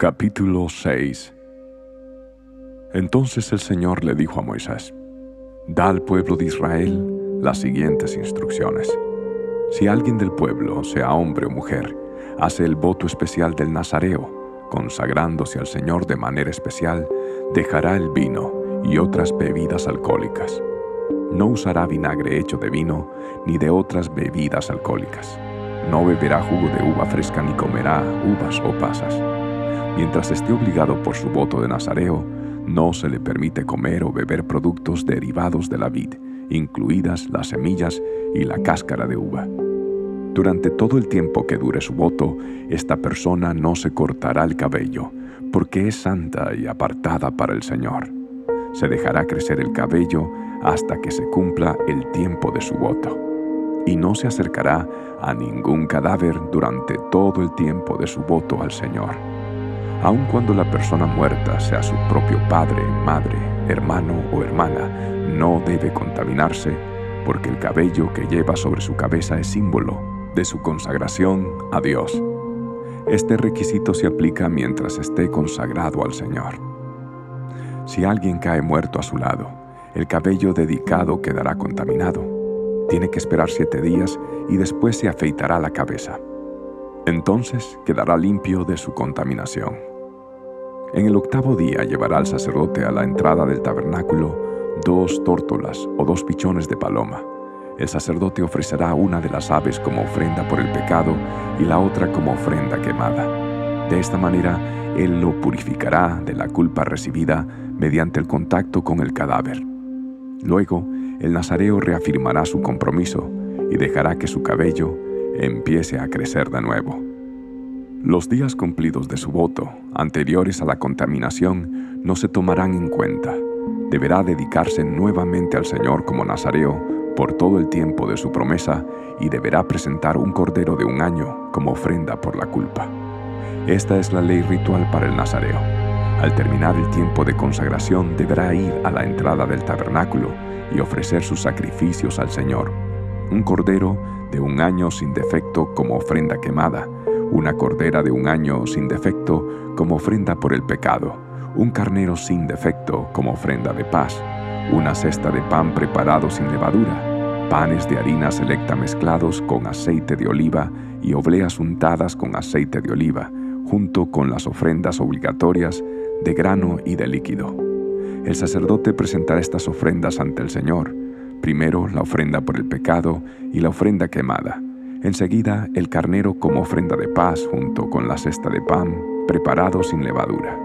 Capítulo 6 Entonces el Señor le dijo a Moisés, Da al pueblo de Israel las siguientes instrucciones. Si alguien del pueblo, sea hombre o mujer, hace el voto especial del Nazareo, consagrándose al Señor de manera especial, dejará el vino y otras bebidas alcohólicas. No usará vinagre hecho de vino ni de otras bebidas alcohólicas. No beberá jugo de uva fresca ni comerá uvas o pasas. Mientras esté obligado por su voto de Nazareo, no se le permite comer o beber productos derivados de la vid, incluidas las semillas y la cáscara de uva. Durante todo el tiempo que dure su voto, esta persona no se cortará el cabello, porque es santa y apartada para el Señor. Se dejará crecer el cabello hasta que se cumpla el tiempo de su voto, y no se acercará a ningún cadáver durante todo el tiempo de su voto al Señor. Aun cuando la persona muerta sea su propio padre, madre, hermano o hermana, no debe contaminarse, porque el cabello que lleva sobre su cabeza es símbolo de su consagración a Dios. Este requisito se aplica mientras esté consagrado al Señor. Si alguien cae muerto a su lado, el cabello dedicado quedará contaminado. Tiene que esperar siete días y después se afeitará la cabeza. Entonces quedará limpio de su contaminación. En el octavo día llevará al sacerdote a la entrada del tabernáculo dos tórtolas o dos pichones de paloma el sacerdote ofrecerá una de las aves como ofrenda por el pecado y la otra como ofrenda quemada. De esta manera, Él lo purificará de la culpa recibida mediante el contacto con el cadáver. Luego, el nazareo reafirmará su compromiso y dejará que su cabello empiece a crecer de nuevo. Los días cumplidos de su voto, anteriores a la contaminación, no se tomarán en cuenta. Deberá dedicarse nuevamente al Señor como nazareo por todo el tiempo de su promesa y deberá presentar un cordero de un año como ofrenda por la culpa. Esta es la ley ritual para el nazareo. Al terminar el tiempo de consagración deberá ir a la entrada del tabernáculo y ofrecer sus sacrificios al Señor. Un cordero de un año sin defecto como ofrenda quemada, una cordera de un año sin defecto como ofrenda por el pecado, un carnero sin defecto como ofrenda de paz, una cesta de pan preparado sin levadura, panes de harina selecta mezclados con aceite de oliva y obleas untadas con aceite de oliva, junto con las ofrendas obligatorias de grano y de líquido. El sacerdote presentará estas ofrendas ante el Señor, primero la ofrenda por el pecado y la ofrenda quemada, enseguida el carnero como ofrenda de paz junto con la cesta de pan preparado sin levadura.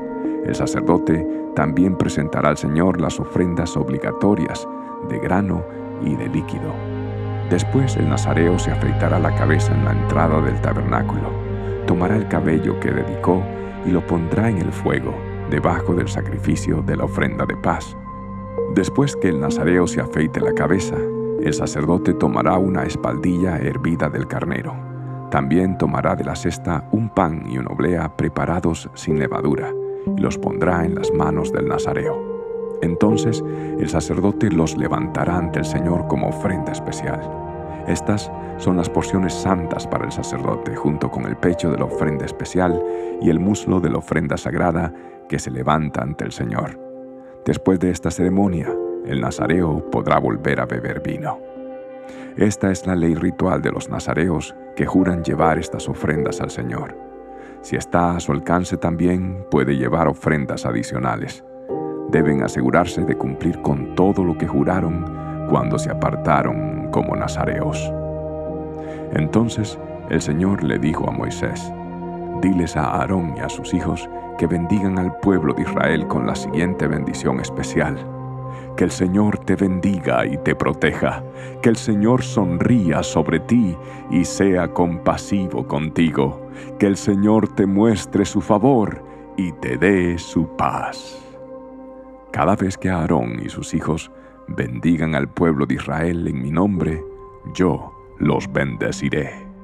El sacerdote también presentará al Señor las ofrendas obligatorias de grano y de líquido. Después el nazareo se afeitará la cabeza en la entrada del tabernáculo, tomará el cabello que dedicó y lo pondrá en el fuego, debajo del sacrificio de la ofrenda de paz. Después que el nazareo se afeite la cabeza, el sacerdote tomará una espaldilla hervida del carnero. También tomará de la cesta un pan y una oblea preparados sin levadura, y los pondrá en las manos del nazareo. Entonces el sacerdote los levantará ante el Señor como ofrenda especial. Estas son las porciones santas para el sacerdote, junto con el pecho de la ofrenda especial y el muslo de la ofrenda sagrada que se levanta ante el Señor. Después de esta ceremonia, el nazareo podrá volver a beber vino. Esta es la ley ritual de los nazareos que juran llevar estas ofrendas al Señor. Si está a su alcance también puede llevar ofrendas adicionales deben asegurarse de cumplir con todo lo que juraron cuando se apartaron como nazareos. Entonces el Señor le dijo a Moisés, Diles a Aarón y a sus hijos que bendigan al pueblo de Israel con la siguiente bendición especial. Que el Señor te bendiga y te proteja, que el Señor sonría sobre ti y sea compasivo contigo, que el Señor te muestre su favor y te dé su paz. Cada vez que Aarón y sus hijos bendigan al pueblo de Israel en mi nombre, yo los bendeciré.